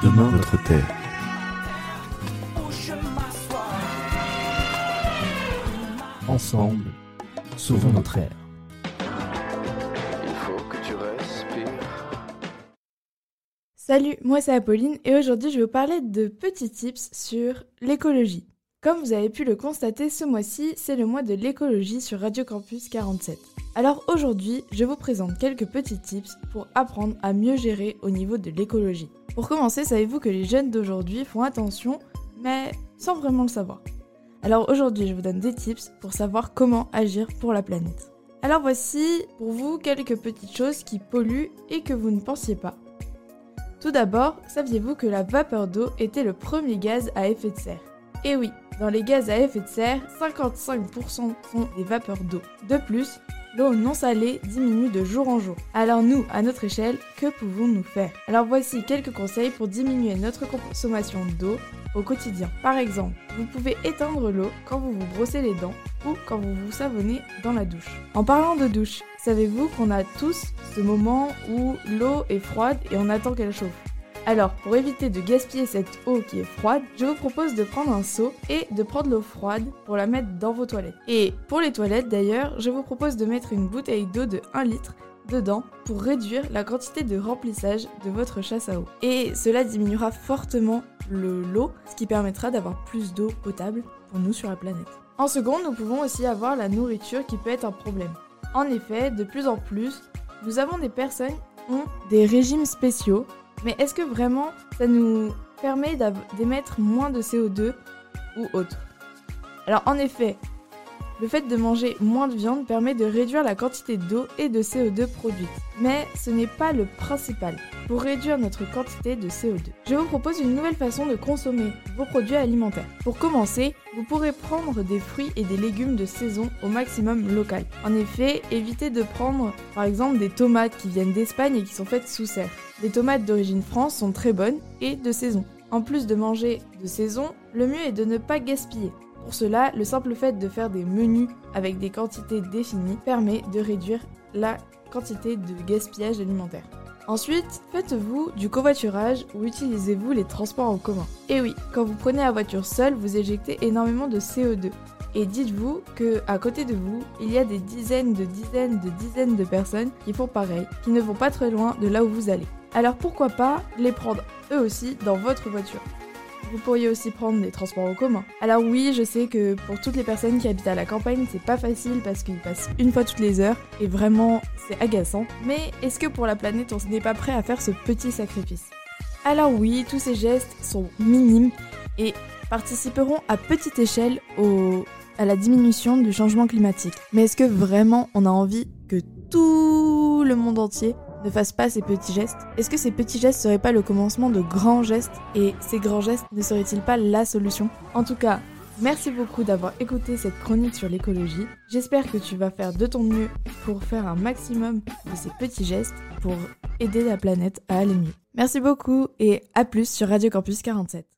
Demain notre Terre. Ensemble, sauvons notre ère. Il faut que tu respires. Salut, moi c'est Apolline et aujourd'hui je vais vous parler de petits tips sur l'écologie. Comme vous avez pu le constater, ce mois-ci c'est le mois de l'écologie sur Radio Campus 47. Alors aujourd'hui, je vous présente quelques petits tips pour apprendre à mieux gérer au niveau de l'écologie. Pour commencer, savez-vous que les jeunes d'aujourd'hui font attention, mais sans vraiment le savoir. Alors aujourd'hui, je vous donne des tips pour savoir comment agir pour la planète. Alors voici pour vous quelques petites choses qui polluent et que vous ne pensiez pas. Tout d'abord, saviez-vous que la vapeur d'eau était le premier gaz à effet de serre? Eh oui, dans les gaz à effet de serre, 55% sont des vapeurs d'eau. De plus, l'eau non salée diminue de jour en jour. Alors nous, à notre échelle, que pouvons-nous faire? Alors voici quelques conseils pour diminuer notre consommation d'eau au quotidien. Par exemple, vous pouvez éteindre l'eau quand vous vous brossez les dents ou quand vous vous savonnez dans la douche. En parlant de douche, savez-vous qu'on a tous ce moment où l'eau est froide et on attend qu'elle chauffe? Alors, pour éviter de gaspiller cette eau qui est froide, je vous propose de prendre un seau et de prendre l'eau froide pour la mettre dans vos toilettes. Et pour les toilettes d'ailleurs, je vous propose de mettre une bouteille d'eau de 1 litre dedans pour réduire la quantité de remplissage de votre chasse à eau. Et cela diminuera fortement le lot, ce qui permettra d'avoir plus d'eau potable pour nous sur la planète. En second, nous pouvons aussi avoir la nourriture qui peut être un problème. En effet, de plus en plus, nous avons des personnes qui ont des régimes spéciaux, mais est-ce que vraiment ça nous permet d'émettre moins de CO2 ou autre? Alors en effet, le fait de manger moins de viande permet de réduire la quantité d'eau et de CO2 produite. Mais ce n'est pas le principal pour réduire notre quantité de CO2. Je vous propose une nouvelle façon de consommer vos produits alimentaires. Pour commencer, vous pourrez prendre des fruits et des légumes de saison au maximum local. En effet, évitez de prendre par exemple des tomates qui viennent d'Espagne et qui sont faites sous serre. Les tomates d'origine France sont très bonnes et de saison. En plus de manger de saison, le mieux est de ne pas gaspiller. Pour cela, le simple fait de faire des menus avec des quantités définies permet de réduire la quantité de gaspillage alimentaire. Ensuite, faites-vous du covoiturage ou utilisez-vous les transports en commun. Et oui, quand vous prenez la voiture seule, vous éjectez énormément de CO2. Et dites-vous que à côté de vous, il y a des dizaines de dizaines de dizaines de personnes qui font pareil, qui ne vont pas très loin de là où vous allez. Alors pourquoi pas les prendre eux aussi dans votre voiture? Vous pourriez aussi prendre des transports en commun. Alors oui, je sais que pour toutes les personnes qui habitent à la campagne, c'est pas facile parce qu'ils passent une fois toutes les heures et vraiment c'est agaçant. Mais est-ce que pour la planète, on n'est pas prêt à faire ce petit sacrifice? Alors oui, tous ces gestes sont minimes et participeront à petite échelle à la diminution du changement climatique. Mais est-ce que vraiment on a envie que tout le monde entier ne fasse pas ces petits gestes Est-ce que ces petits gestes seraient pas le commencement de grands gestes et ces grands gestes ne seraient-ils pas la solution? En tout cas, merci beaucoup d'avoir écouté cette chronique sur l'écologie. J'espère que tu vas faire de ton mieux pour faire un maximum de ces petits gestes pour aider la planète à aller mieux. Merci beaucoup et à plus sur Radio Campus 47.